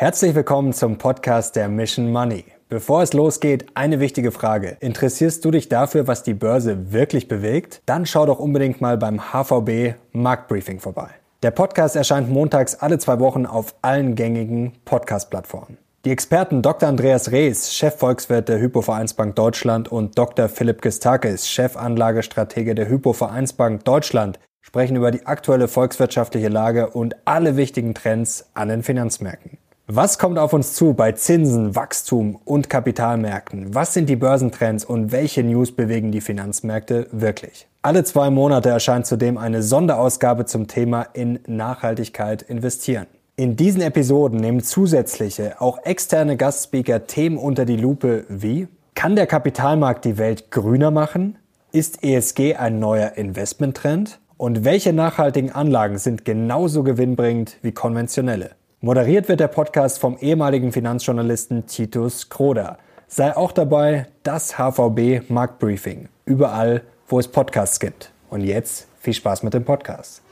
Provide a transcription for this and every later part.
Herzlich willkommen zum Podcast der Mission Money. Bevor es losgeht, eine wichtige Frage. Interessierst du dich dafür, was die Börse wirklich bewegt? Dann schau doch unbedingt mal beim HVB Marktbriefing vorbei. Der Podcast erscheint montags alle zwei Wochen auf allen gängigen Podcast-Plattformen. Die Experten Dr. Andreas Rees, Chefvolkswirt der Hypovereinsbank Deutschland und Dr. Philipp Gistakis, Chefanlagestratege der Hypovereinsbank Deutschland, sprechen über die aktuelle volkswirtschaftliche Lage und alle wichtigen Trends an den Finanzmärkten. Was kommt auf uns zu bei Zinsen, Wachstum und Kapitalmärkten? Was sind die Börsentrends und welche News bewegen die Finanzmärkte wirklich? Alle zwei Monate erscheint zudem eine Sonderausgabe zum Thema in Nachhaltigkeit investieren. In diesen Episoden nehmen zusätzliche, auch externe Gastspeaker Themen unter die Lupe wie Kann der Kapitalmarkt die Welt grüner machen? Ist ESG ein neuer Investmenttrend? Und welche nachhaltigen Anlagen sind genauso gewinnbringend wie konventionelle? Moderiert wird der Podcast vom ehemaligen Finanzjournalisten Titus Kroder. Sei auch dabei das HVB Marktbriefing. Überall, wo es Podcasts gibt. Und jetzt viel Spaß mit dem Podcast.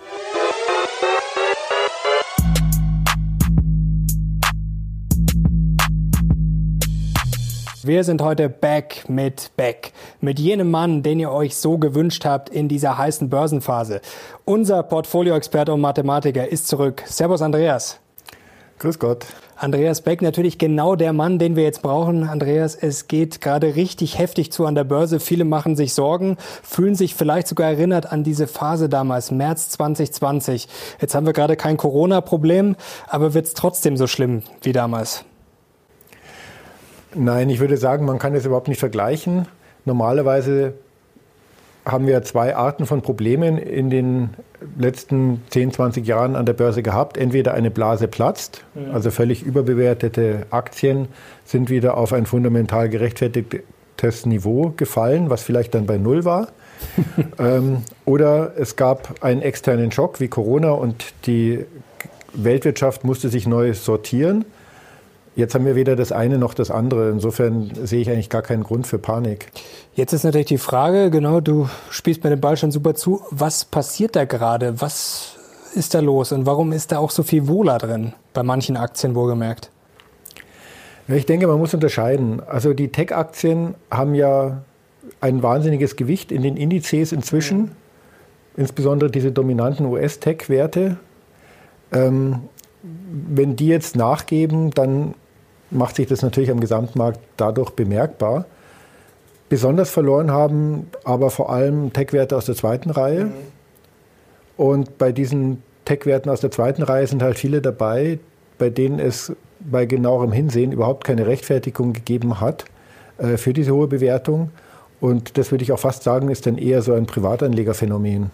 Wir sind heute back mit Beck, mit jenem Mann, den ihr euch so gewünscht habt in dieser heißen Börsenphase. Unser Portfolioexperte und Mathematiker ist zurück. Servus Andreas. Grüß Gott. Andreas Beck, natürlich genau der Mann, den wir jetzt brauchen. Andreas, es geht gerade richtig heftig zu an der Börse. Viele machen sich Sorgen, fühlen sich vielleicht sogar erinnert an diese Phase damals, März 2020. Jetzt haben wir gerade kein Corona-Problem, aber wird es trotzdem so schlimm wie damals? Nein, ich würde sagen, man kann es überhaupt nicht vergleichen. Normalerweise haben wir zwei Arten von Problemen in den letzten 10, 20 Jahren an der Börse gehabt. Entweder eine Blase platzt, mhm. also völlig überbewertete Aktien sind wieder auf ein fundamental gerechtfertigtes Niveau gefallen, was vielleicht dann bei Null war. ähm, oder es gab einen externen Schock wie Corona und die Weltwirtschaft musste sich neu sortieren. Jetzt haben wir weder das eine noch das andere. Insofern sehe ich eigentlich gar keinen Grund für Panik. Jetzt ist natürlich die Frage, genau, du spielst mir den Ball schon super zu. Was passiert da gerade? Was ist da los und warum ist da auch so viel Wohler drin? Bei manchen Aktien wohlgemerkt. Ich denke, man muss unterscheiden. Also die Tech-Aktien haben ja ein wahnsinniges Gewicht in den Indizes inzwischen, mhm. insbesondere diese dominanten US-Tech-Werte. Ähm, wenn die jetzt nachgeben, dann macht sich das natürlich am Gesamtmarkt dadurch bemerkbar. Besonders verloren haben aber vor allem Tech-Werte aus der zweiten Reihe. Mhm. Und bei diesen Tech-Werten aus der zweiten Reihe sind halt viele dabei, bei denen es bei genauerem Hinsehen überhaupt keine Rechtfertigung gegeben hat äh, für diese hohe Bewertung. Und das würde ich auch fast sagen, ist dann eher so ein Privatanlegerphänomen.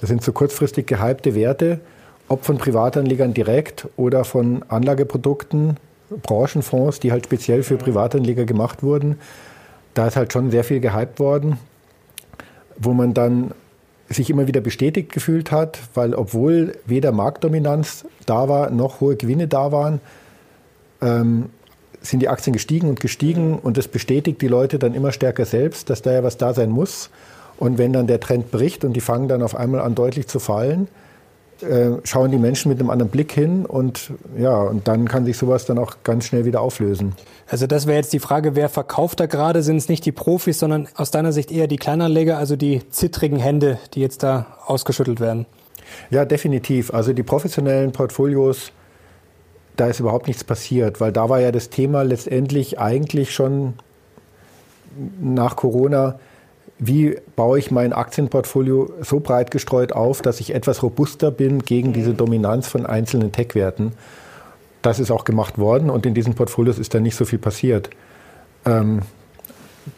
Das sind so kurzfristig gehypte Werte, ob von Privatanlegern direkt oder von Anlageprodukten, Branchenfonds, die halt speziell für Privatanleger gemacht wurden. Da ist halt schon sehr viel gehypt worden, wo man dann sich immer wieder bestätigt gefühlt hat, weil obwohl weder Marktdominanz da war, noch hohe Gewinne da waren, ähm, sind die Aktien gestiegen und gestiegen und das bestätigt die Leute dann immer stärker selbst, dass da ja was da sein muss. Und wenn dann der Trend bricht und die fangen dann auf einmal an deutlich zu fallen, schauen die Menschen mit einem anderen Blick hin und ja, und dann kann sich sowas dann auch ganz schnell wieder auflösen. Also das wäre jetzt die Frage, wer verkauft da gerade? Sind es nicht die Profis, sondern aus deiner Sicht eher die Kleinanleger, also die zittrigen Hände, die jetzt da ausgeschüttelt werden? Ja, definitiv. Also die professionellen Portfolios, da ist überhaupt nichts passiert, weil da war ja das Thema letztendlich eigentlich schon nach Corona, wie baue ich mein Aktienportfolio so breit gestreut auf, dass ich etwas robuster bin gegen diese Dominanz von einzelnen Tech-Werten. Das ist auch gemacht worden und in diesen Portfolios ist da nicht so viel passiert. Ähm,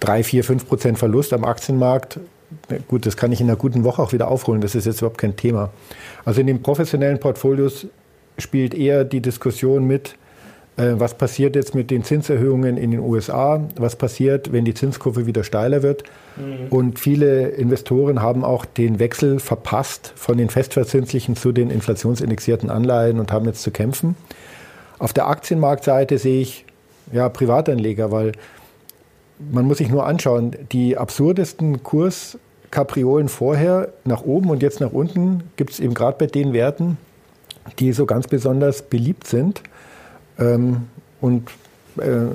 3, 4, 5 Prozent Verlust am Aktienmarkt, gut, das kann ich in einer guten Woche auch wieder aufholen, das ist jetzt überhaupt kein Thema. Also in den professionellen Portfolios spielt eher die Diskussion mit, was passiert jetzt mit den Zinserhöhungen in den USA, was passiert, wenn die Zinskurve wieder steiler wird. Mhm. Und viele Investoren haben auch den Wechsel verpasst von den festverzinslichen zu den inflationsindexierten Anleihen und haben jetzt zu kämpfen. Auf der Aktienmarktseite sehe ich ja, Privatanleger, weil man muss sich nur anschauen, die absurdesten Kurskapriolen vorher nach oben und jetzt nach unten gibt es eben gerade bei den Werten, die so ganz besonders beliebt sind. Ähm, und äh,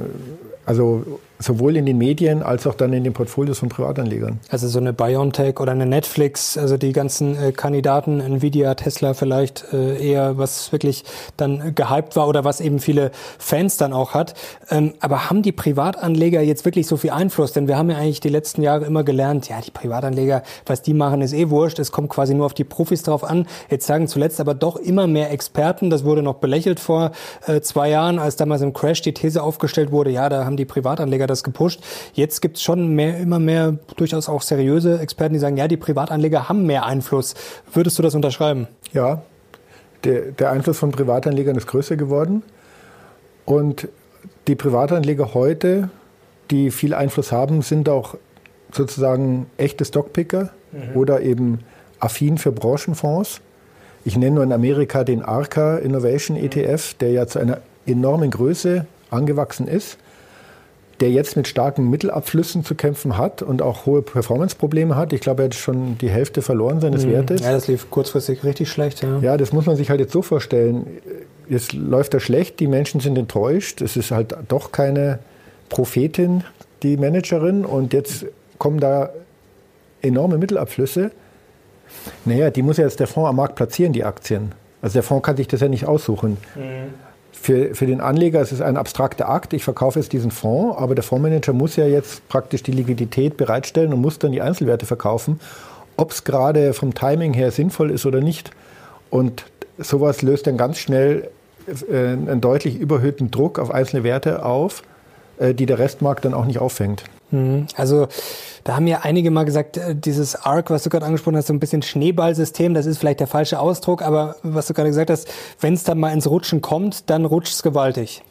also sowohl in den Medien als auch dann in den Portfolios von Privatanlegern. Also so eine BioNTech oder eine Netflix, also die ganzen äh, Kandidaten, Nvidia, Tesla vielleicht äh, eher, was wirklich dann gehypt war oder was eben viele Fans dann auch hat. Ähm, aber haben die Privatanleger jetzt wirklich so viel Einfluss? Denn wir haben ja eigentlich die letzten Jahre immer gelernt, ja, die Privatanleger, was die machen, ist eh wurscht. Es kommt quasi nur auf die Profis drauf an. Jetzt sagen zuletzt aber doch immer mehr Experten, das wurde noch belächelt vor äh, zwei Jahren, als damals im Crash die These aufgestellt wurde, ja, da haben die Privatanleger das gepusht. Jetzt gibt es schon mehr, immer mehr durchaus auch seriöse Experten, die sagen, ja, die Privatanleger haben mehr Einfluss. Würdest du das unterschreiben? Ja, der, der Einfluss von Privatanlegern ist größer geworden. Und die Privatanleger heute, die viel Einfluss haben, sind auch sozusagen echte Stockpicker mhm. oder eben affin für Branchenfonds. Ich nenne nur in Amerika den ARCA Innovation ETF, der ja zu einer enormen Größe angewachsen ist der jetzt mit starken Mittelabflüssen zu kämpfen hat und auch hohe Performance-Probleme hat. Ich glaube, er hat schon die Hälfte verloren seines mhm. Wertes. Ja, das lief kurzfristig richtig schlecht. Ja. ja, das muss man sich halt jetzt so vorstellen. Jetzt läuft er schlecht, die Menschen sind enttäuscht. Es ist halt doch keine Prophetin, die Managerin. Und jetzt kommen da enorme Mittelabflüsse. Naja, die muss ja jetzt der Fonds am Markt platzieren, die Aktien. Also der Fonds kann sich das ja nicht aussuchen. Mhm. Für, für den Anleger ist es ein abstrakter Akt. Ich verkaufe jetzt diesen Fonds, aber der Fondsmanager muss ja jetzt praktisch die Liquidität bereitstellen und muss dann die Einzelwerte verkaufen, ob es gerade vom Timing her sinnvoll ist oder nicht. Und sowas löst dann ganz schnell äh, einen deutlich überhöhten Druck auf einzelne Werte auf, äh, die der Restmarkt dann auch nicht auffängt. Mhm. Also da haben ja einige mal gesagt, äh, dieses ARC, was du gerade angesprochen hast, so ein bisschen Schneeballsystem, das ist vielleicht der falsche Ausdruck, aber was du gerade gesagt hast, wenn es dann mal ins Rutschen kommt, dann rutscht es gewaltig.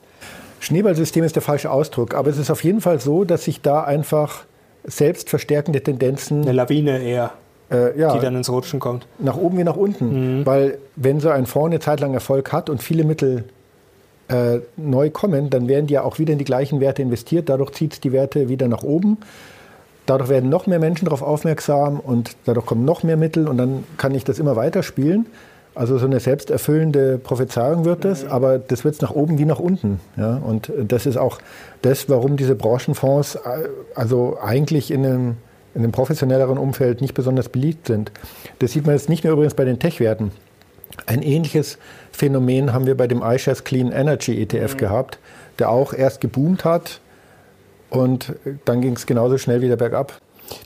Schneeballsystem ist der falsche Ausdruck, aber es ist auf jeden Fall so, dass sich da einfach selbstverstärkende Tendenzen. Eine Lawine eher. Äh, ja, die dann ins Rutschen kommt. Nach oben wie nach unten. Mhm. Weil wenn so ein Fonds eine Zeit lang Erfolg hat und viele Mittel äh, neu kommen, dann werden die ja auch wieder in die gleichen Werte investiert. Dadurch zieht es die Werte wieder nach oben. Dadurch werden noch mehr Menschen darauf aufmerksam und dadurch kommen noch mehr Mittel und dann kann ich das immer weiter spielen. Also so eine selbsterfüllende Prophezeiung wird das, mhm. aber das wird es nach oben wie nach unten. Ja? Und das ist auch das, warum diese Branchenfonds äh, also eigentlich in einem, in einem professionelleren Umfeld nicht besonders beliebt sind. Das sieht man jetzt nicht nur übrigens bei den Tech-Werten. Ein ähnliches Phänomen haben wir bei dem iShares Clean Energy ETF mhm. gehabt, der auch erst geboomt hat, und dann ging es genauso schnell wieder bergab.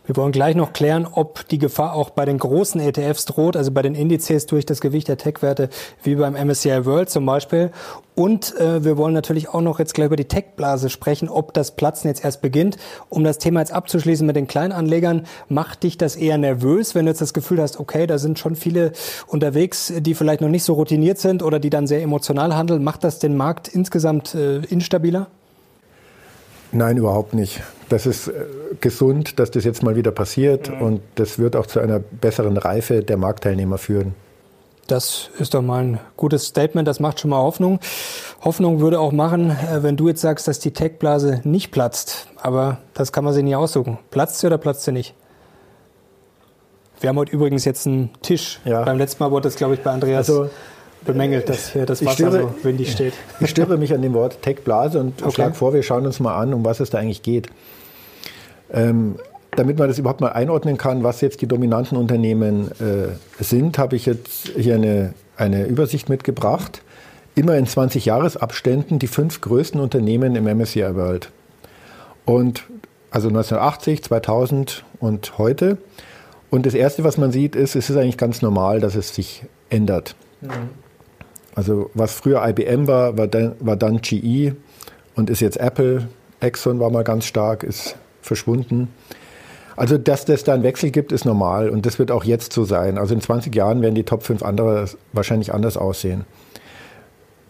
Wir wollen gleich noch klären, ob die Gefahr auch bei den großen ETFs droht, also bei den Indizes durch das Gewicht der Tech-Werte, wie beim MSCI World zum Beispiel. Und äh, wir wollen natürlich auch noch jetzt gleich über die Tech-Blase sprechen, ob das Platzen jetzt erst beginnt. Um das Thema jetzt abzuschließen mit den Kleinanlegern, macht dich das eher nervös, wenn du jetzt das Gefühl hast, okay, da sind schon viele unterwegs, die vielleicht noch nicht so routiniert sind oder die dann sehr emotional handeln. Macht das den Markt insgesamt äh, instabiler? Nein, überhaupt nicht. Das ist äh, gesund, dass das jetzt mal wieder passiert mhm. und das wird auch zu einer besseren Reife der Marktteilnehmer führen. Das ist doch mal ein gutes Statement, das macht schon mal Hoffnung. Hoffnung würde auch machen, äh, wenn du jetzt sagst, dass die Tech-Blase nicht platzt. Aber das kann man sich nicht aussuchen. Platzt sie oder platzt sie nicht? Wir haben heute übrigens jetzt einen Tisch. Ja. Beim letzten Mal wurde das, glaube ich, bei Andreas also, bemängelt, dass hier das Wasser störe, so windig steht. Ich störe mich an dem Wort Tech-Blase und okay. schlage vor, wir schauen uns mal an, um was es da eigentlich geht. Ähm, damit man das überhaupt mal einordnen kann, was jetzt die dominanten Unternehmen äh, sind, habe ich jetzt hier eine, eine Übersicht mitgebracht. Immer in 20 Jahresabständen die fünf größten Unternehmen im MSCI World. Und also 1980, 2000 und heute. Und das Erste, was man sieht, ist, es ist eigentlich ganz normal, dass es sich ändert. Mhm. Also was früher IBM war, war dann, war dann GE und ist jetzt Apple. Exxon war mal ganz stark, ist verschwunden. Also, dass das da einen Wechsel gibt, ist normal und das wird auch jetzt so sein. Also in 20 Jahren werden die Top 5 andere wahrscheinlich anders aussehen.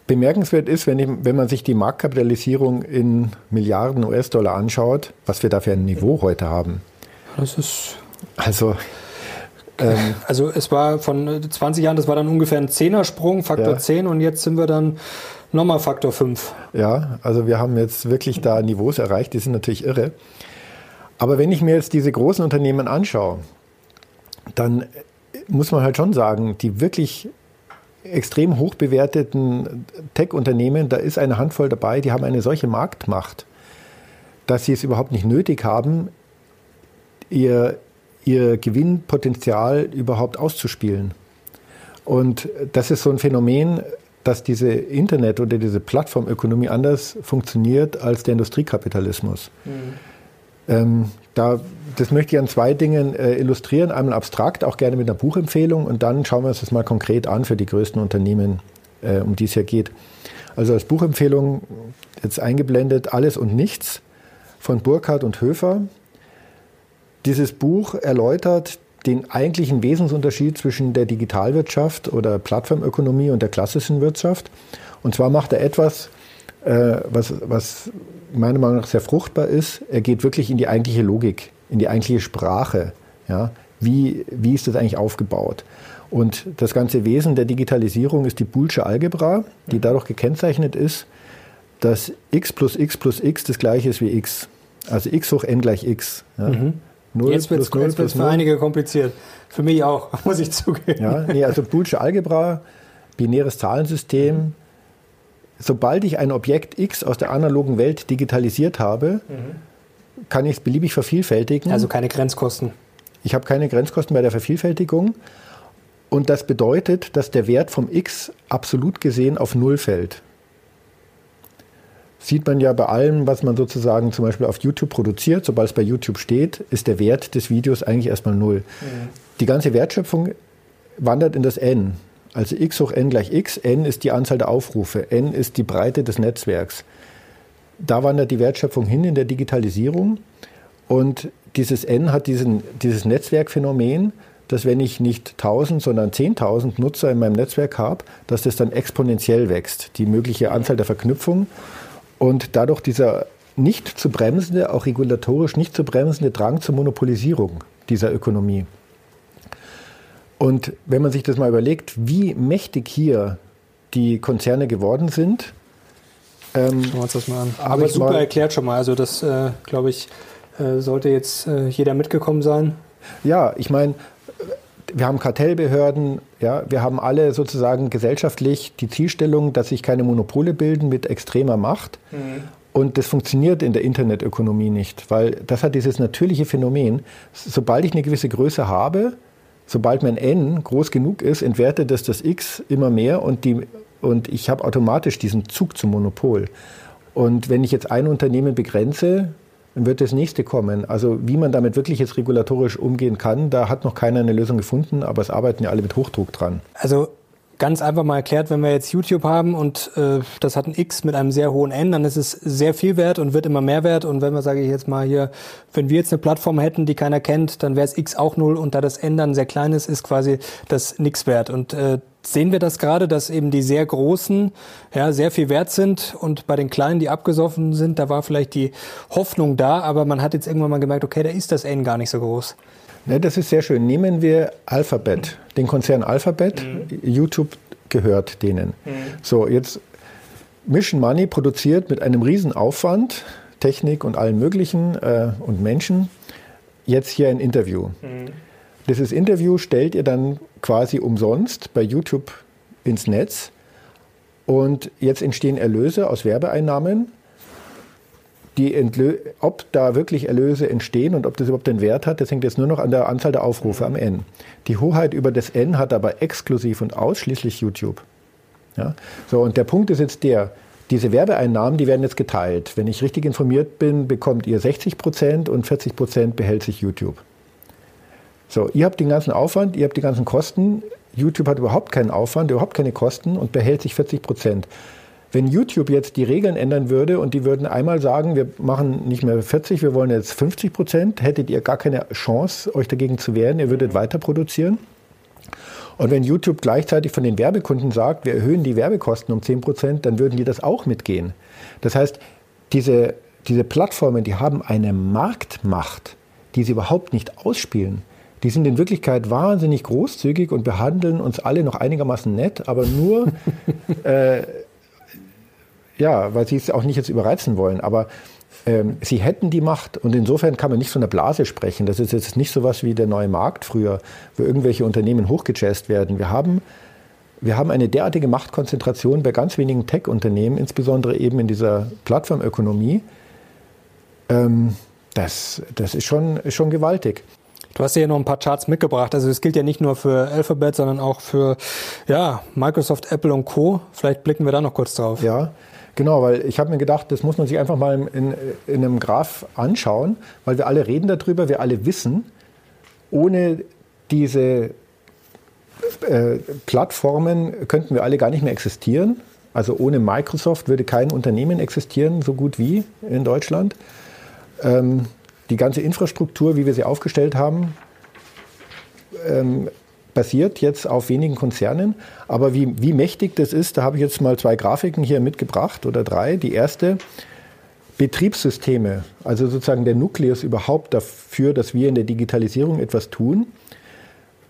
Bemerkenswert ist, wenn, ich, wenn man sich die Marktkapitalisierung in Milliarden US-Dollar anschaut, was wir da für ein Niveau heute haben. Das ist. Also, ähm, also es war von 20 Jahren, das war dann ungefähr ein Zehnersprung, Faktor ja. 10 und jetzt sind wir dann nochmal Faktor 5. Ja, also wir haben jetzt wirklich da Niveaus erreicht, die sind natürlich irre. Aber wenn ich mir jetzt diese großen Unternehmen anschaue, dann muss man halt schon sagen, die wirklich extrem hoch bewerteten Tech-Unternehmen, da ist eine Handvoll dabei, die haben eine solche Marktmacht, dass sie es überhaupt nicht nötig haben, ihr, ihr Gewinnpotenzial überhaupt auszuspielen. Und das ist so ein Phänomen, dass diese Internet- oder diese Plattformökonomie anders funktioniert als der Industriekapitalismus. Mhm. Ähm, da, das möchte ich an zwei Dingen äh, illustrieren. Einmal abstrakt, auch gerne mit einer Buchempfehlung und dann schauen wir uns das mal konkret an für die größten Unternehmen, äh, um die es hier geht. Also als Buchempfehlung jetzt eingeblendet Alles und Nichts von Burkhardt und Höfer. Dieses Buch erläutert den eigentlichen Wesensunterschied zwischen der Digitalwirtschaft oder Plattformökonomie und der klassischen Wirtschaft. Und zwar macht er etwas, äh, was, was meiner Meinung nach sehr fruchtbar ist. Er geht wirklich in die eigentliche Logik, in die eigentliche Sprache. Ja? Wie, wie ist das eigentlich aufgebaut? Und das ganze Wesen der Digitalisierung ist die Boolsche Algebra, die dadurch gekennzeichnet ist, dass x plus x plus x das gleiche ist wie x. Also x hoch n gleich x. Ja? Mhm. 0 jetzt wird es für einige kompliziert. Für mich auch, muss ich zugeben. Ja, nee, also Boolsche Algebra, binäres Zahlensystem. Mhm. Sobald ich ein Objekt X aus der analogen Welt digitalisiert habe, mhm. kann ich es beliebig vervielfältigen. Also keine Grenzkosten. Ich habe keine Grenzkosten bei der Vervielfältigung. Und das bedeutet, dass der Wert vom X absolut gesehen auf Null fällt sieht man ja bei allem, was man sozusagen zum Beispiel auf YouTube produziert. Sobald es bei YouTube steht, ist der Wert des Videos eigentlich erstmal null. Mhm. Die ganze Wertschöpfung wandert in das N. Also x hoch n gleich x. n ist die Anzahl der Aufrufe. n ist die Breite des Netzwerks. Da wandert die Wertschöpfung hin in der Digitalisierung. Und dieses n hat diesen, dieses Netzwerkphänomen, dass wenn ich nicht 1000, sondern 10.000 Nutzer in meinem Netzwerk habe, dass das dann exponentiell wächst. Die mögliche Anzahl der Verknüpfungen. Und dadurch dieser nicht zu bremsende, auch regulatorisch nicht zu bremsende Drang zur Monopolisierung dieser Ökonomie. Und wenn man sich das mal überlegt, wie mächtig hier die Konzerne geworden sind. Ähm, Schauen wir uns das mal an. Aber super mal, erklärt schon mal. Also das, äh, glaube ich, äh, sollte jetzt äh, jeder mitgekommen sein. Ja, ich meine, wir haben Kartellbehörden, ja, wir haben alle sozusagen gesellschaftlich die Zielstellung, dass sich keine Monopole bilden mit extremer Macht. Mhm. Und das funktioniert in der Internetökonomie nicht, weil das hat dieses natürliche Phänomen. Sobald ich eine gewisse Größe habe, sobald mein N groß genug ist, entwertet das das X immer mehr und, die, und ich habe automatisch diesen Zug zum Monopol. Und wenn ich jetzt ein Unternehmen begrenze, dann wird das nächste kommen. Also wie man damit wirklich jetzt regulatorisch umgehen kann, da hat noch keiner eine Lösung gefunden, aber es arbeiten ja alle mit Hochdruck dran. Also ganz einfach mal erklärt, wenn wir jetzt YouTube haben und äh, das hat ein X mit einem sehr hohen N, dann ist es sehr viel wert und wird immer mehr wert. Und wenn wir, sage ich jetzt mal hier, wenn wir jetzt eine Plattform hätten, die keiner kennt, dann wäre es X auch null und da das N dann sehr klein ist, ist quasi das nix wert. Und äh, sehen wir das gerade, dass eben die sehr großen ja, sehr viel wert sind und bei den kleinen, die abgesoffen sind, da war vielleicht die Hoffnung da, aber man hat jetzt irgendwann mal gemerkt, okay, da ist das N gar nicht so groß. Ne, das ist sehr schön. Nehmen wir Alphabet, den Konzern Alphabet. Mhm. YouTube gehört denen. Mhm. So, jetzt Mission Money produziert mit einem riesen Aufwand, Technik und allen möglichen äh, und Menschen jetzt hier ein Interview. Mhm. Dieses Interview stellt ihr dann quasi umsonst bei YouTube ins Netz. Und jetzt entstehen Erlöse aus Werbeeinnahmen. Die ob da wirklich Erlöse entstehen und ob das überhaupt den Wert hat, das hängt jetzt nur noch an der Anzahl der Aufrufe am N. Die Hoheit über das N hat aber exklusiv und ausschließlich YouTube. Ja? So, und der Punkt ist jetzt der, diese Werbeeinnahmen, die werden jetzt geteilt. Wenn ich richtig informiert bin, bekommt ihr 60 Prozent und 40 Prozent behält sich YouTube. So, ihr habt den ganzen Aufwand, ihr habt die ganzen Kosten. YouTube hat überhaupt keinen Aufwand, überhaupt keine Kosten und behält sich 40 Prozent. Wenn YouTube jetzt die Regeln ändern würde und die würden einmal sagen, wir machen nicht mehr 40, wir wollen jetzt 50 Prozent, hättet ihr gar keine Chance, euch dagegen zu wehren, ihr würdet weiter produzieren. Und wenn YouTube gleichzeitig von den Werbekunden sagt, wir erhöhen die Werbekosten um 10 Prozent, dann würden die das auch mitgehen. Das heißt, diese, diese Plattformen, die haben eine Marktmacht, die sie überhaupt nicht ausspielen die sind in Wirklichkeit wahnsinnig großzügig und behandeln uns alle noch einigermaßen nett, aber nur, äh, ja, weil sie es auch nicht jetzt überreizen wollen. Aber ähm, sie hätten die Macht und insofern kann man nicht von der Blase sprechen. Das ist jetzt nicht so was wie der neue Markt früher, wo irgendwelche Unternehmen hochgejazzt werden. Wir haben wir haben eine derartige Machtkonzentration bei ganz wenigen Tech-Unternehmen, insbesondere eben in dieser Plattformökonomie. Ähm, das, das ist, schon, ist schon gewaltig. Du hast hier noch ein paar Charts mitgebracht. Also es gilt ja nicht nur für Alphabet, sondern auch für ja, Microsoft, Apple und Co. Vielleicht blicken wir da noch kurz drauf. Ja, genau, weil ich habe mir gedacht, das muss man sich einfach mal in, in einem Graph anschauen, weil wir alle reden darüber, wir alle wissen, ohne diese äh, Plattformen könnten wir alle gar nicht mehr existieren. Also ohne Microsoft würde kein Unternehmen existieren, so gut wie in Deutschland. Ähm, die ganze Infrastruktur, wie wir sie aufgestellt haben, ähm, basiert jetzt auf wenigen Konzernen. Aber wie, wie mächtig das ist, da habe ich jetzt mal zwei Grafiken hier mitgebracht oder drei. Die erste, Betriebssysteme, also sozusagen der Nukleus überhaupt dafür, dass wir in der Digitalisierung etwas tun.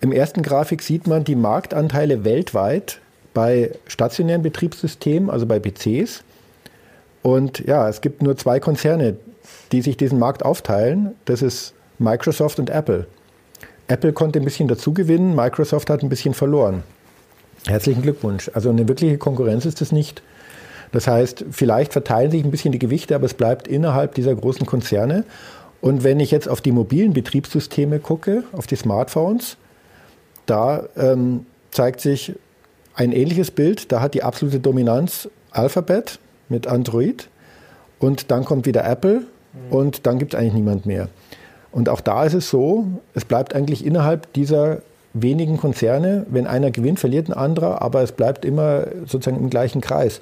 Im ersten Grafik sieht man die Marktanteile weltweit bei stationären Betriebssystemen, also bei PCs. Und ja, es gibt nur zwei Konzerne, die sich diesen Markt aufteilen. Das ist Microsoft und Apple. Apple konnte ein bisschen dazu gewinnen, Microsoft hat ein bisschen verloren. Herzlichen Glückwunsch. Also eine wirkliche Konkurrenz ist es nicht. Das heißt, vielleicht verteilen sich ein bisschen die Gewichte, aber es bleibt innerhalb dieser großen Konzerne. Und wenn ich jetzt auf die mobilen Betriebssysteme gucke, auf die Smartphones, da ähm, zeigt sich ein ähnliches Bild. Da hat die absolute Dominanz Alphabet mit Android und dann kommt wieder Apple und dann gibt es eigentlich niemand mehr. Und auch da ist es so, es bleibt eigentlich innerhalb dieser wenigen Konzerne, wenn einer gewinnt, verliert ein anderer, aber es bleibt immer sozusagen im gleichen Kreis.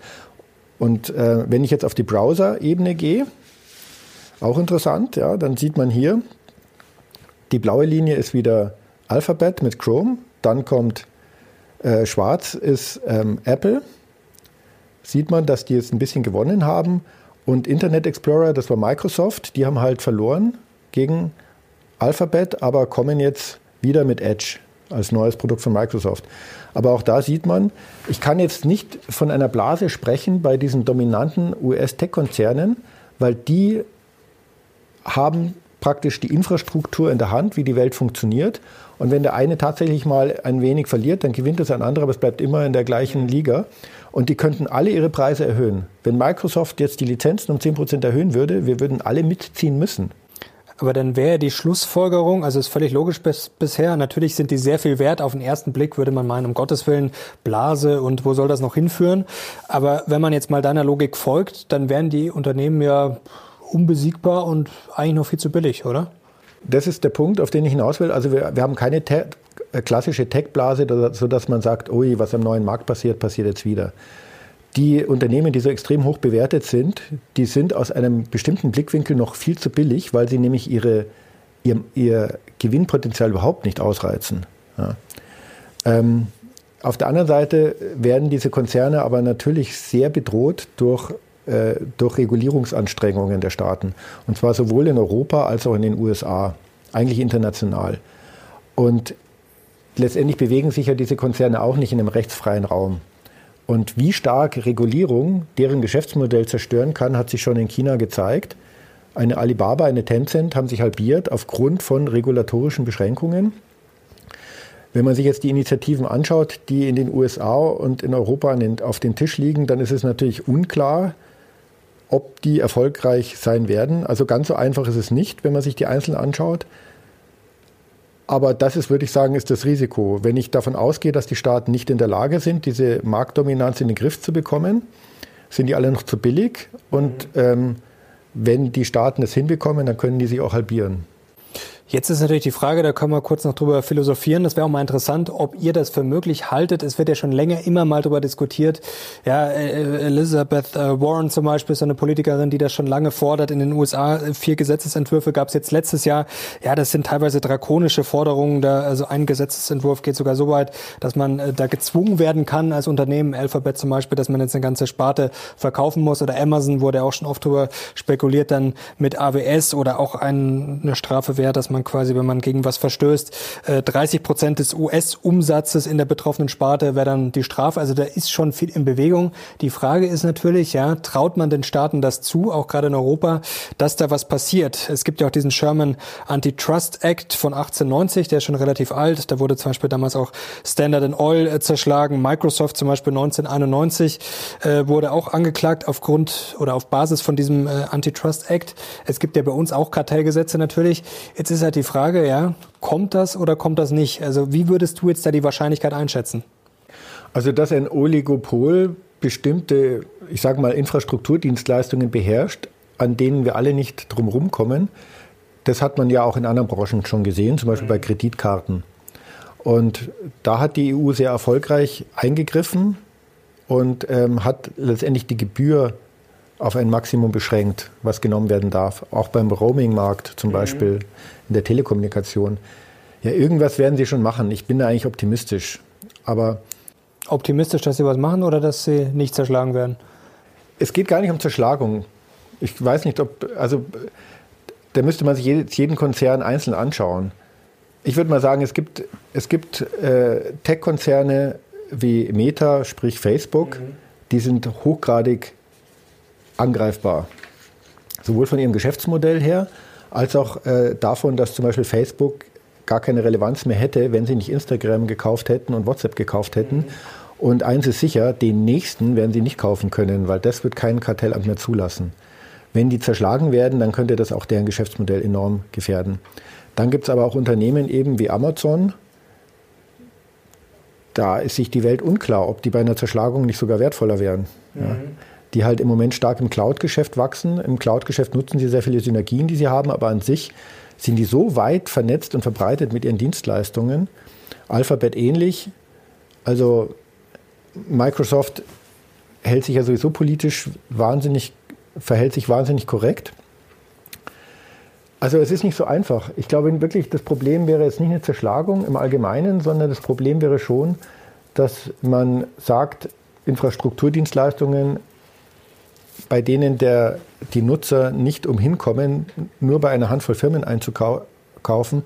Und äh, wenn ich jetzt auf die Browser-Ebene gehe, auch interessant, ja, dann sieht man hier, die blaue Linie ist wieder Alphabet mit Chrome, dann kommt äh, schwarz ist ähm, Apple. Sieht man, dass die jetzt ein bisschen gewonnen haben. Und Internet Explorer, das war Microsoft, die haben halt verloren gegen Alphabet, aber kommen jetzt wieder mit Edge als neues Produkt von Microsoft. Aber auch da sieht man, ich kann jetzt nicht von einer Blase sprechen bei diesen dominanten US-Tech-Konzernen, weil die haben praktisch die Infrastruktur in der Hand, wie die Welt funktioniert. Und wenn der eine tatsächlich mal ein wenig verliert, dann gewinnt es ein anderer, aber es bleibt immer in der gleichen Liga. Und die könnten alle ihre Preise erhöhen. Wenn Microsoft jetzt die Lizenzen um 10% erhöhen würde, wir würden alle mitziehen müssen. Aber dann wäre die Schlussfolgerung, also ist völlig logisch bis, bisher, natürlich sind die sehr viel wert. Auf den ersten Blick würde man meinen, um Gottes Willen, Blase und wo soll das noch hinführen? Aber wenn man jetzt mal deiner Logik folgt, dann wären die Unternehmen ja unbesiegbar und eigentlich noch viel zu billig, oder? Das ist der Punkt, auf den ich hinaus will. Also wir, wir haben keine te äh, klassische Tech-Blase, sodass man sagt, ui, was am neuen Markt passiert, passiert jetzt wieder die Unternehmen, die so extrem hoch bewertet sind, die sind aus einem bestimmten Blickwinkel noch viel zu billig, weil sie nämlich ihre, ihr, ihr Gewinnpotenzial überhaupt nicht ausreizen. Ja. Ähm, auf der anderen Seite werden diese Konzerne aber natürlich sehr bedroht durch, äh, durch Regulierungsanstrengungen der Staaten. Und zwar sowohl in Europa als auch in den USA, eigentlich international. Und letztendlich bewegen sich ja diese Konzerne auch nicht in einem rechtsfreien Raum. Und wie stark Regulierung deren Geschäftsmodell zerstören kann, hat sich schon in China gezeigt. Eine Alibaba, eine Tencent haben sich halbiert aufgrund von regulatorischen Beschränkungen. Wenn man sich jetzt die Initiativen anschaut, die in den USA und in Europa auf den Tisch liegen, dann ist es natürlich unklar, ob die erfolgreich sein werden. Also ganz so einfach ist es nicht, wenn man sich die einzeln anschaut. Aber das ist, würde ich sagen, ist das Risiko. Wenn ich davon ausgehe, dass die Staaten nicht in der Lage sind, diese Marktdominanz in den Griff zu bekommen, sind die alle noch zu billig. Und ähm, wenn die Staaten es hinbekommen, dann können die sich auch halbieren. Jetzt ist natürlich die Frage, da können wir kurz noch drüber philosophieren. Das wäre auch mal interessant, ob ihr das für möglich haltet. Es wird ja schon länger immer mal darüber diskutiert. Ja, äh, Elizabeth äh, Warren zum Beispiel ist eine Politikerin, die das schon lange fordert. In den USA vier Gesetzesentwürfe gab es jetzt letztes Jahr. Ja, das sind teilweise drakonische Forderungen. Da, also ein Gesetzesentwurf geht sogar so weit, dass man äh, da gezwungen werden kann als Unternehmen, Alphabet zum Beispiel, dass man jetzt eine ganze Sparte verkaufen muss. Oder Amazon wurde auch schon oft darüber spekuliert, dann mit AWS oder auch ein, eine Strafe wäre, dass man quasi, wenn man gegen was verstößt, 30 äh, Prozent des US-Umsatzes in der betroffenen Sparte wäre dann die Strafe. Also da ist schon viel in Bewegung. Die Frage ist natürlich, ja, traut man den Staaten das zu, auch gerade in Europa, dass da was passiert? Es gibt ja auch diesen Sherman Antitrust Act von 1890, der ist schon relativ alt. Da wurde zum Beispiel damals auch Standard Oil äh, zerschlagen. Microsoft zum Beispiel 1991 äh, wurde auch angeklagt aufgrund oder auf Basis von diesem äh, Antitrust Act. Es gibt ja bei uns auch Kartellgesetze natürlich. Jetzt ist halt die Frage, ja, kommt das oder kommt das nicht? Also wie würdest du jetzt da die Wahrscheinlichkeit einschätzen? Also dass ein Oligopol bestimmte, ich sage mal, Infrastrukturdienstleistungen beherrscht, an denen wir alle nicht drumherum kommen, das hat man ja auch in anderen Branchen schon gesehen, zum Beispiel bei Kreditkarten. Und da hat die EU sehr erfolgreich eingegriffen und ähm, hat letztendlich die Gebühr auf ein Maximum beschränkt, was genommen werden darf. Auch beim Roaming-Markt zum mhm. Beispiel, in der Telekommunikation. Ja, irgendwas werden sie schon machen. Ich bin da eigentlich optimistisch. Aber optimistisch, dass sie was machen oder dass sie nicht zerschlagen werden? Es geht gar nicht um Zerschlagung. Ich weiß nicht, ob, also da müsste man sich jeden Konzern einzeln anschauen. Ich würde mal sagen, es gibt, es gibt äh, Tech-Konzerne wie Meta, sprich Facebook, mhm. die sind hochgradig angreifbar. Sowohl von ihrem Geschäftsmodell her, als auch äh, davon, dass zum Beispiel Facebook gar keine Relevanz mehr hätte, wenn sie nicht Instagram gekauft hätten und WhatsApp gekauft hätten. Mhm. Und eins ist sicher, den nächsten werden sie nicht kaufen können, weil das wird kein Kartellamt mehr zulassen. Wenn die zerschlagen werden, dann könnte das auch deren Geschäftsmodell enorm gefährden. Dann gibt es aber auch Unternehmen eben wie Amazon. Da ist sich die Welt unklar, ob die bei einer Zerschlagung nicht sogar wertvoller wären. Mhm. Ja. Die halt im Moment stark im Cloud-Geschäft wachsen. Im Cloud-Geschäft nutzen sie sehr viele Synergien, die sie haben, aber an sich sind die so weit vernetzt und verbreitet mit ihren Dienstleistungen. Alphabet ähnlich. Also Microsoft hält sich ja sowieso politisch wahnsinnig verhält sich wahnsinnig korrekt. Also es ist nicht so einfach. Ich glaube wirklich, das Problem wäre jetzt nicht eine Zerschlagung im Allgemeinen, sondern das Problem wäre schon, dass man sagt, Infrastrukturdienstleistungen, bei denen der, die Nutzer nicht umhin kommen, nur bei einer Handvoll Firmen einzukaufen,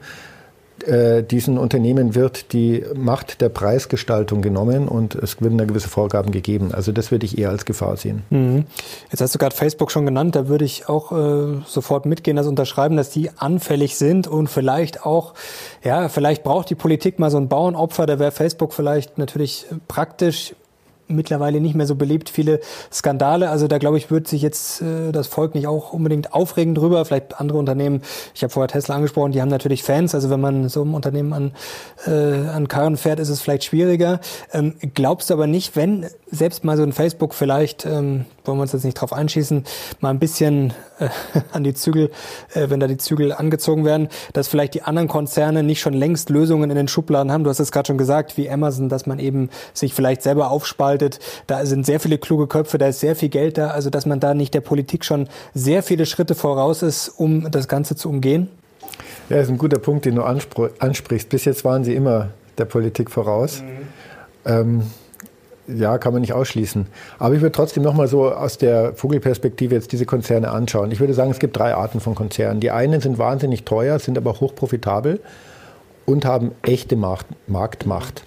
äh, diesen Unternehmen wird die Macht der Preisgestaltung genommen und es werden da gewisse Vorgaben gegeben. Also das würde ich eher als Gefahr sehen. Mhm. Jetzt hast du gerade Facebook schon genannt, da würde ich auch äh, sofort mitgehen, das unterschreiben, dass die anfällig sind und vielleicht auch, ja, vielleicht braucht die Politik mal so ein Bauernopfer, da wäre Facebook vielleicht natürlich praktisch mittlerweile nicht mehr so beliebt, viele Skandale. Also da glaube ich, wird sich jetzt äh, das Volk nicht auch unbedingt aufregen drüber. Vielleicht andere Unternehmen, ich habe vorher Tesla angesprochen, die haben natürlich Fans. Also wenn man so einem Unternehmen an, äh, an Karren fährt, ist es vielleicht schwieriger. Ähm, glaubst du aber nicht, wenn selbst mal so ein Facebook vielleicht, ähm, wollen wir uns jetzt nicht drauf einschießen, mal ein bisschen äh, an die Zügel, äh, wenn da die Zügel angezogen werden, dass vielleicht die anderen Konzerne nicht schon längst Lösungen in den Schubladen haben. Du hast es gerade schon gesagt, wie Amazon, dass man eben sich vielleicht selber aufspaltet. Da sind sehr viele kluge Köpfe, da ist sehr viel Geld da, also dass man da nicht der Politik schon sehr viele Schritte voraus ist, um das Ganze zu umgehen. Ja, das ist ein guter Punkt, den du ansprichst. Bis jetzt waren sie immer der Politik voraus. Mhm. Ähm, ja, kann man nicht ausschließen. Aber ich würde trotzdem nochmal so aus der Vogelperspektive jetzt diese Konzerne anschauen. Ich würde sagen, es gibt drei Arten von Konzernen. Die einen sind wahnsinnig teuer, sind aber hochprofitabel und haben echte Marktmacht.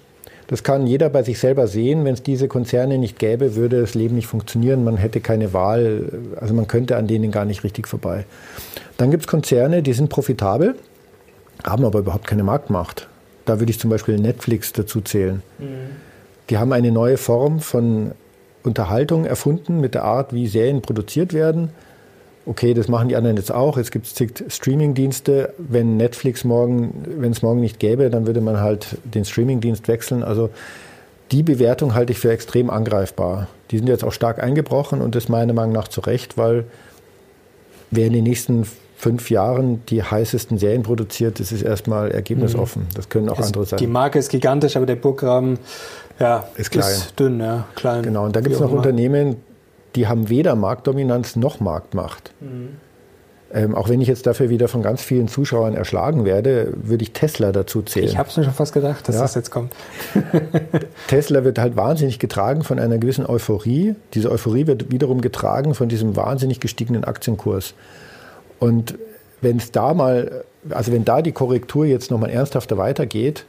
Das kann jeder bei sich selber sehen. Wenn es diese Konzerne nicht gäbe, würde das Leben nicht funktionieren. Man hätte keine Wahl. Also man könnte an denen gar nicht richtig vorbei. Dann gibt es Konzerne, die sind profitabel, haben aber überhaupt keine Marktmacht. Da würde ich zum Beispiel Netflix dazu zählen. Mhm. Die haben eine neue Form von Unterhaltung erfunden mit der Art, wie Serien produziert werden. Okay, das machen die anderen jetzt auch. Es gibt Streaming-Dienste. Wenn Netflix morgen, wenn es morgen nicht gäbe, dann würde man halt den Streaming-Dienst wechseln. Also die Bewertung halte ich für extrem angreifbar. Die sind jetzt auch stark eingebrochen und das meiner Meinung nach zu Recht, weil wer in den nächsten fünf Jahren die heißesten Serien produziert, das ist erstmal ergebnisoffen. Das können auch es, andere sein. Die Marke ist gigantisch, aber der Burggraben ja, ist klein. Ist dünn, ja, klein. Genau, und da gibt es noch Unternehmen, die haben weder Marktdominanz noch Marktmacht. Mhm. Ähm, auch wenn ich jetzt dafür wieder von ganz vielen Zuschauern erschlagen werde, würde ich Tesla dazu zählen. Ich habe es mir schon fast gedacht, dass ja. das jetzt kommt. Tesla wird halt wahnsinnig getragen von einer gewissen Euphorie. Diese Euphorie wird wiederum getragen von diesem wahnsinnig gestiegenen Aktienkurs. Und wenn es da mal also wenn da die Korrektur jetzt nochmal ernsthafter weitergeht,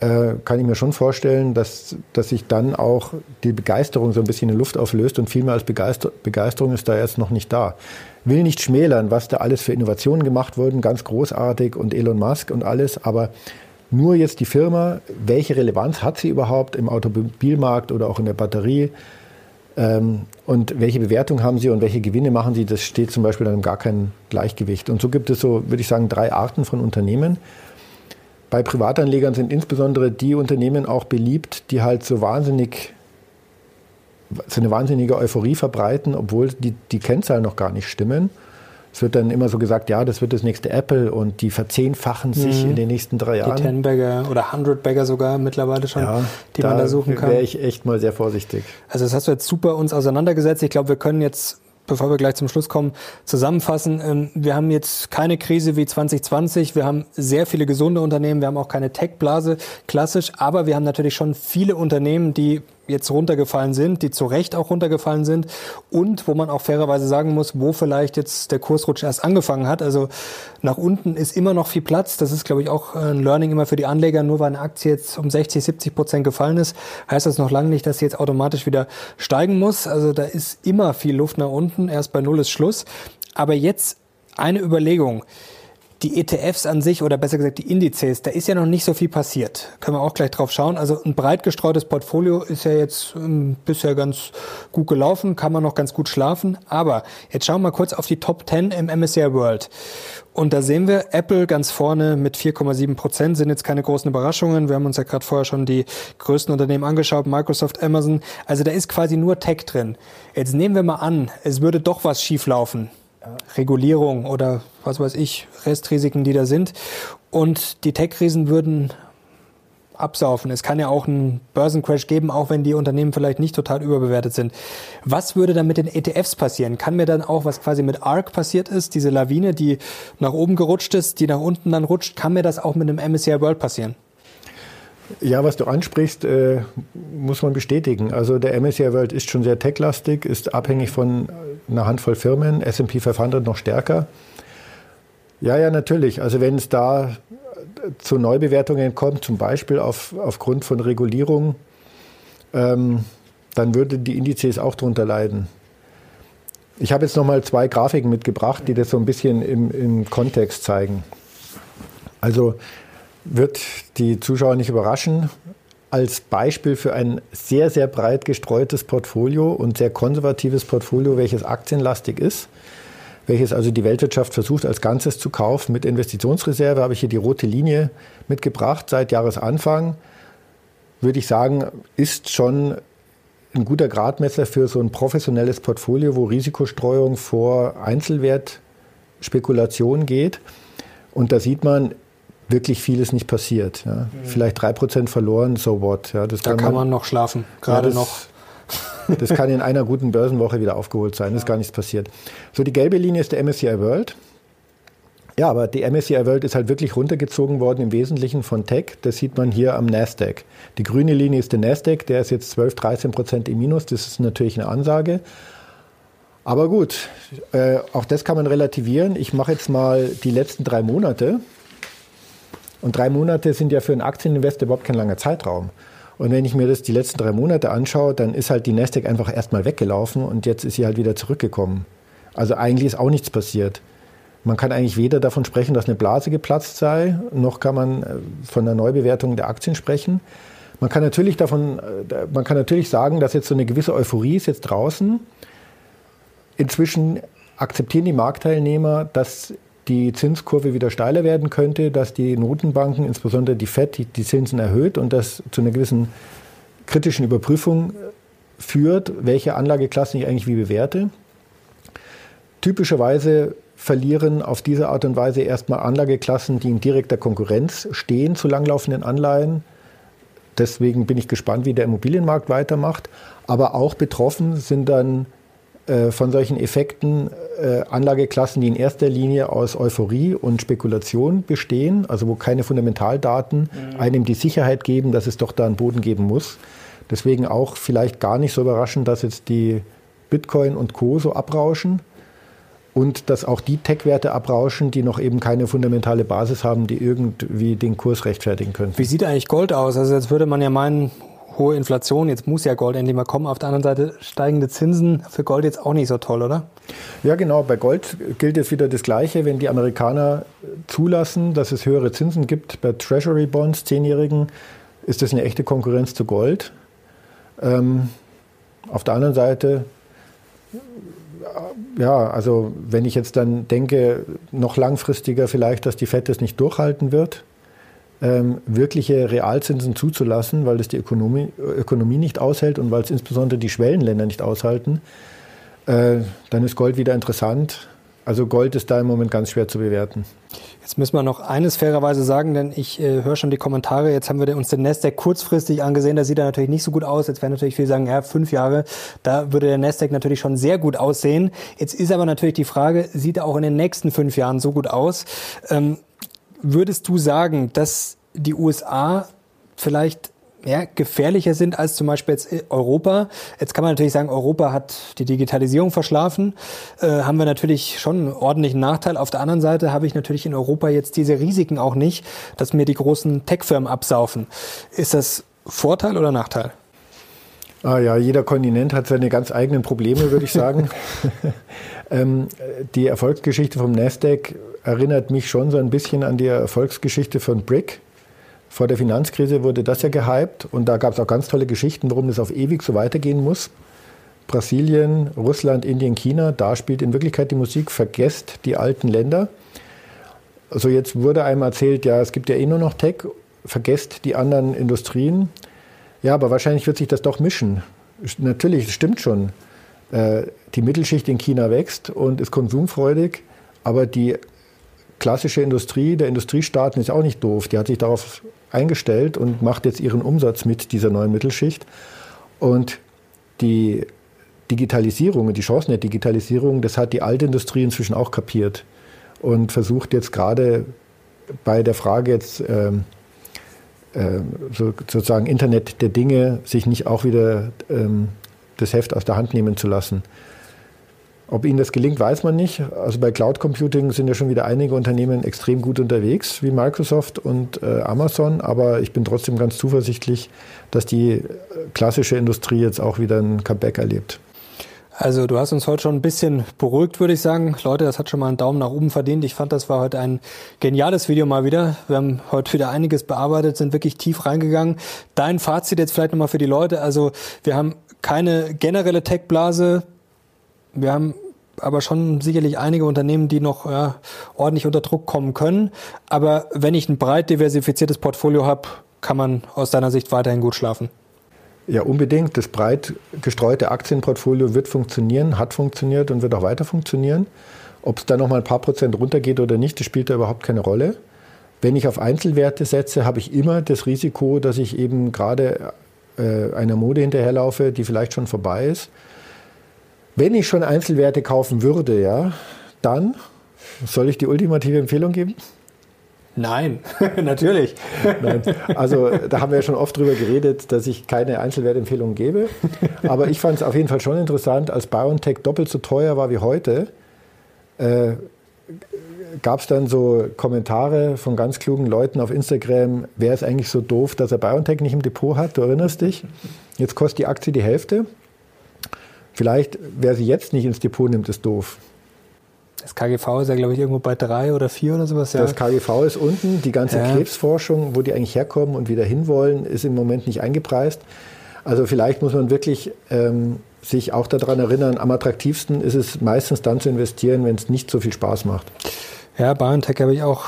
äh, kann ich mir schon vorstellen, dass, dass sich dann auch die Begeisterung so ein bisschen in Luft auflöst und viel mehr als Begeister Begeisterung ist da jetzt noch nicht da. Will nicht schmälern, was da alles für Innovationen gemacht wurden, ganz großartig und Elon Musk und alles, aber nur jetzt die Firma, welche Relevanz hat sie überhaupt im Automobilmarkt oder auch in der Batterie? Ähm, und welche Bewertung haben sie und welche Gewinne machen sie? Das steht zum Beispiel dann gar kein Gleichgewicht. Und so gibt es so, würde ich sagen, drei Arten von Unternehmen. Bei Privatanlegern sind insbesondere die Unternehmen auch beliebt, die halt so wahnsinnig, so eine wahnsinnige Euphorie verbreiten, obwohl die, die Kennzahlen noch gar nicht stimmen. Es wird dann immer so gesagt, ja, das wird das nächste Apple und die verzehnfachen sich mhm. in den nächsten drei Jahren. Die 10-Bagger oder 100-Bagger sogar mittlerweile schon, ja, die man da suchen kann. Da wäre ich echt mal sehr vorsichtig. Also das hast du jetzt super uns auseinandergesetzt. Ich glaube, wir können jetzt bevor wir gleich zum Schluss kommen, zusammenfassen. Ähm, wir haben jetzt keine Krise wie 2020. Wir haben sehr viele gesunde Unternehmen. Wir haben auch keine Tech-Blase klassisch. Aber wir haben natürlich schon viele Unternehmen, die jetzt runtergefallen sind, die zu Recht auch runtergefallen sind und wo man auch fairerweise sagen muss, wo vielleicht jetzt der Kursrutsch erst angefangen hat. Also nach unten ist immer noch viel Platz. Das ist, glaube ich, auch ein Learning immer für die Anleger. Nur weil eine Aktie jetzt um 60, 70 Prozent gefallen ist, heißt das noch lange nicht, dass sie jetzt automatisch wieder steigen muss. Also da ist immer viel Luft nach unten. Erst bei Null ist Schluss. Aber jetzt eine Überlegung die ETFs an sich oder besser gesagt die Indizes, da ist ja noch nicht so viel passiert. Können wir auch gleich drauf schauen. Also ein breit gestreutes Portfolio ist ja jetzt ähm, bisher ganz gut gelaufen, kann man noch ganz gut schlafen. Aber jetzt schauen wir mal kurz auf die Top 10 im MSCI World. Und da sehen wir Apple ganz vorne mit 4,7 Prozent, sind jetzt keine großen Überraschungen. Wir haben uns ja gerade vorher schon die größten Unternehmen angeschaut, Microsoft, Amazon. Also da ist quasi nur Tech drin. Jetzt nehmen wir mal an, es würde doch was schieflaufen Regulierung oder was weiß ich, Restrisiken, die da sind. Und die Tech-Riesen würden absaufen. Es kann ja auch einen Börsencrash geben, auch wenn die Unternehmen vielleicht nicht total überbewertet sind. Was würde dann mit den ETFs passieren? Kann mir dann auch, was quasi mit ARC passiert ist, diese Lawine, die nach oben gerutscht ist, die nach unten dann rutscht, kann mir das auch mit einem MSCI World passieren? Ja, was du ansprichst, äh, muss man bestätigen. Also der MSCI World ist schon sehr techlastig, ist abhängig von einer Handvoll Firmen, S&P 500 noch stärker. Ja, ja, natürlich. Also wenn es da zu Neubewertungen kommt, zum Beispiel auf, aufgrund von Regulierung, ähm, dann würde die Indizes auch darunter leiden. Ich habe jetzt noch mal zwei Grafiken mitgebracht, die das so ein bisschen im, im Kontext zeigen. Also wird die Zuschauer nicht überraschen. Als Beispiel für ein sehr, sehr breit gestreutes Portfolio und sehr konservatives Portfolio, welches aktienlastig ist, welches also die Weltwirtschaft versucht als Ganzes zu kaufen mit Investitionsreserve, habe ich hier die rote Linie mitgebracht seit Jahresanfang. Würde ich sagen, ist schon ein guter Gradmesser für so ein professionelles Portfolio, wo Risikostreuung vor Einzelwertspekulation geht. Und da sieht man, wirklich vieles nicht passiert. Ja. Mhm. Vielleicht drei Prozent verloren, so what. Ja, das da kann, kann man, man, noch schlafen, gerade ja, noch. das kann in einer guten Börsenwoche wieder aufgeholt sein, das ist gar nichts passiert. So, die gelbe Linie ist der MSCI World. Ja, aber die MSCI World ist halt wirklich runtergezogen worden, im Wesentlichen von Tech. Das sieht man hier am Nasdaq. Die grüne Linie ist der Nasdaq, der ist jetzt 12, 13 Prozent im Minus. Das ist natürlich eine Ansage. Aber gut, äh, auch das kann man relativieren. Ich mache jetzt mal die letzten drei Monate. Und drei Monate sind ja für einen Aktieninvestor überhaupt kein langer Zeitraum. Und wenn ich mir das die letzten drei Monate anschaue, dann ist halt die Nasdaq einfach erstmal weggelaufen und jetzt ist sie halt wieder zurückgekommen. Also eigentlich ist auch nichts passiert. Man kann eigentlich weder davon sprechen, dass eine Blase geplatzt sei, noch kann man äh, von einer Neubewertung der Aktien sprechen. Man kann natürlich davon, äh, man kann natürlich sagen, dass jetzt so eine gewisse Euphorie ist jetzt draußen. Inzwischen akzeptieren die Marktteilnehmer, dass die Zinskurve wieder steiler werden könnte, dass die Notenbanken, insbesondere die FED, die, die Zinsen erhöht und das zu einer gewissen kritischen Überprüfung führt, welche Anlageklassen ich eigentlich wie bewerte. Typischerweise verlieren auf diese Art und Weise erstmal Anlageklassen, die in direkter Konkurrenz stehen zu langlaufenden Anleihen. Deswegen bin ich gespannt, wie der Immobilienmarkt weitermacht. Aber auch betroffen sind dann äh, von solchen Effekten äh, Anlageklassen, die in erster Linie aus Euphorie und Spekulation bestehen, also wo keine Fundamentaldaten mhm. einem die Sicherheit geben, dass es doch da einen Boden geben muss. Deswegen auch vielleicht gar nicht so überraschend, dass jetzt die Bitcoin und Co. so abrauschen. und dass auch die Tech-Werte abrauschen, die noch eben keine fundamentale Basis haben, die irgendwie den Kurs rechtfertigen können. Wie sieht eigentlich Gold aus? Also jetzt würde man ja meinen, hohe Inflation, jetzt muss ja Gold endlich mal kommen. Auf der anderen Seite steigende Zinsen für Gold jetzt auch nicht so toll, oder? Ja, genau. Bei Gold gilt jetzt wieder das Gleiche. Wenn die Amerikaner zulassen, dass es höhere Zinsen gibt bei Treasury Bonds, zehnjährigen, ist das eine echte Konkurrenz zu Gold. Ähm, auf der anderen Seite ja, also wenn ich jetzt dann denke, noch langfristiger vielleicht, dass die FED das nicht durchhalten wird, ähm, wirkliche Realzinsen zuzulassen, weil das die Ökonomie, Ökonomie nicht aushält und weil es insbesondere die Schwellenländer nicht aushalten, äh, dann ist Gold wieder interessant. Also Gold ist da im Moment ganz schwer zu bewerten. Jetzt müssen wir noch eines fairerweise sagen, denn ich äh, höre schon die Kommentare. Jetzt haben wir uns den Nasdaq kurzfristig angesehen. Da sieht er natürlich nicht so gut aus. Jetzt werden natürlich viele sagen, ja, fünf Jahre, da würde der Nasdaq natürlich schon sehr gut aussehen. Jetzt ist aber natürlich die Frage, sieht er auch in den nächsten fünf Jahren so gut aus? Ähm, würdest du sagen, dass die USA vielleicht ja, gefährlicher sind als zum Beispiel jetzt Europa. Jetzt kann man natürlich sagen, Europa hat die Digitalisierung verschlafen. Äh, haben wir natürlich schon einen ordentlichen Nachteil. Auf der anderen Seite habe ich natürlich in Europa jetzt diese Risiken auch nicht, dass mir die großen Tech-Firmen absaufen. Ist das Vorteil oder Nachteil? Ah ja, jeder Kontinent hat seine ganz eigenen Probleme, würde ich sagen. ähm, die Erfolgsgeschichte vom Nasdaq erinnert mich schon so ein bisschen an die Erfolgsgeschichte von Brick vor der Finanzkrise wurde das ja gehypt und da gab es auch ganz tolle Geschichten, warum das auf ewig so weitergehen muss. Brasilien, Russland, Indien, China, da spielt in Wirklichkeit die Musik, vergesst die alten Länder. Also jetzt wurde einem erzählt, ja, es gibt ja eh nur noch Tech, vergesst die anderen Industrien. Ja, aber wahrscheinlich wird sich das doch mischen. Natürlich, es stimmt schon. Äh, die Mittelschicht in China wächst und ist konsumfreudig, aber die klassische Industrie der Industriestaaten ist auch nicht doof. Die hat sich darauf eingestellt und macht jetzt ihren Umsatz mit dieser neuen Mittelschicht. Und die Digitalisierung, die Chancen der Digitalisierung, das hat die alte Industrie inzwischen auch kapiert und versucht jetzt gerade bei der Frage jetzt ähm, äh, so, sozusagen Internet der Dinge sich nicht auch wieder ähm, das Heft aus der Hand nehmen zu lassen. Ob Ihnen das gelingt, weiß man nicht. Also bei Cloud Computing sind ja schon wieder einige Unternehmen extrem gut unterwegs, wie Microsoft und äh, Amazon. Aber ich bin trotzdem ganz zuversichtlich, dass die äh, klassische Industrie jetzt auch wieder ein Comeback erlebt. Also du hast uns heute schon ein bisschen beruhigt, würde ich sagen. Leute, das hat schon mal einen Daumen nach oben verdient. Ich fand, das war heute ein geniales Video mal wieder. Wir haben heute wieder einiges bearbeitet, sind wirklich tief reingegangen. Dein Fazit jetzt vielleicht nochmal für die Leute. Also wir haben keine generelle Tech-Blase wir haben aber schon sicherlich einige Unternehmen, die noch ja, ordentlich unter Druck kommen können. Aber wenn ich ein breit diversifiziertes Portfolio habe, kann man aus deiner Sicht weiterhin gut schlafen. Ja, unbedingt. Das breit gestreute Aktienportfolio wird funktionieren, hat funktioniert und wird auch weiter funktionieren. Ob es da noch mal ein paar Prozent runtergeht oder nicht, das spielt da überhaupt keine Rolle. Wenn ich auf Einzelwerte setze, habe ich immer das Risiko, dass ich eben gerade äh, einer Mode hinterherlaufe, die vielleicht schon vorbei ist wenn ich schon Einzelwerte kaufen würde, ja, dann soll ich die ultimative Empfehlung geben? Nein, natürlich. Nein. Also da haben wir ja schon oft drüber geredet, dass ich keine Einzelwertempfehlung gebe. Aber ich fand es auf jeden Fall schon interessant, als BioNTech doppelt so teuer war wie heute, äh, gab es dann so Kommentare von ganz klugen Leuten auf Instagram, wer ist eigentlich so doof, dass er BioNTech nicht im Depot hat, du erinnerst dich? Jetzt kostet die Aktie die Hälfte. Vielleicht, wer sie jetzt nicht ins Depot nimmt, ist doof. Das KGV ist ja, glaube ich, irgendwo bei drei oder vier oder sowas. Ja. Das KGV ist unten. Die ganze ja. Krebsforschung, wo die eigentlich herkommen und wieder hinwollen, ist im Moment nicht eingepreist. Also vielleicht muss man wirklich ähm, sich auch daran erinnern, am attraktivsten ist es meistens dann zu investieren, wenn es nicht so viel Spaß macht. Ja, BioNTech habe ich auch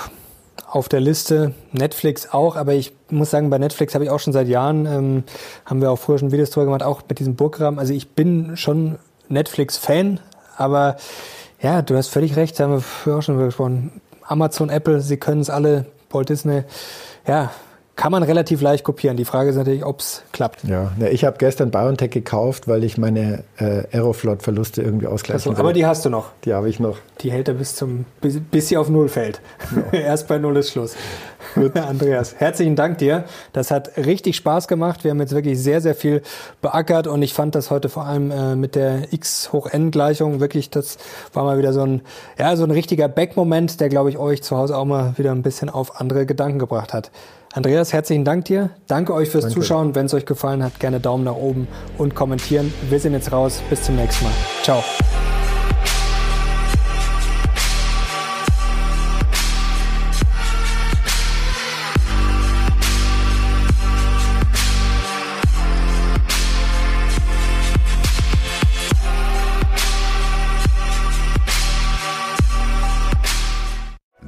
auf der Liste, Netflix auch, aber ich muss sagen, bei Netflix habe ich auch schon seit Jahren, ähm, haben wir auch früher schon Videos drüber gemacht, auch mit diesem Burggraben. Also ich bin schon Netflix-Fan, aber ja, du hast völlig recht, haben wir früher auch schon gesprochen. Amazon, Apple, sie können es alle, Walt Disney, ja, kann man relativ leicht kopieren. Die Frage ist natürlich, ob es klappt. Ja, ich habe gestern BioNTech gekauft, weil ich meine äh, Aeroflot-Verluste irgendwie ausgleichen also, Aber die hast du noch. Die habe ich noch. Die hält er bis zum bis, bis sie auf Null fällt. Ja. Erst bei Null ist Schluss. Andreas, herzlichen Dank dir. Das hat richtig Spaß gemacht. Wir haben jetzt wirklich sehr, sehr viel beackert und ich fand das heute vor allem äh, mit der x hoch n Gleichung wirklich, das war mal wieder so ein, ja, so ein richtiger Back-Moment, der glaube ich euch zu Hause auch mal wieder ein bisschen auf andere Gedanken gebracht hat. Andreas, herzlichen Dank dir. Danke euch fürs Danke. Zuschauen. Wenn es euch gefallen hat, gerne Daumen nach oben und kommentieren. Wir sind jetzt raus. Bis zum nächsten Mal. Ciao.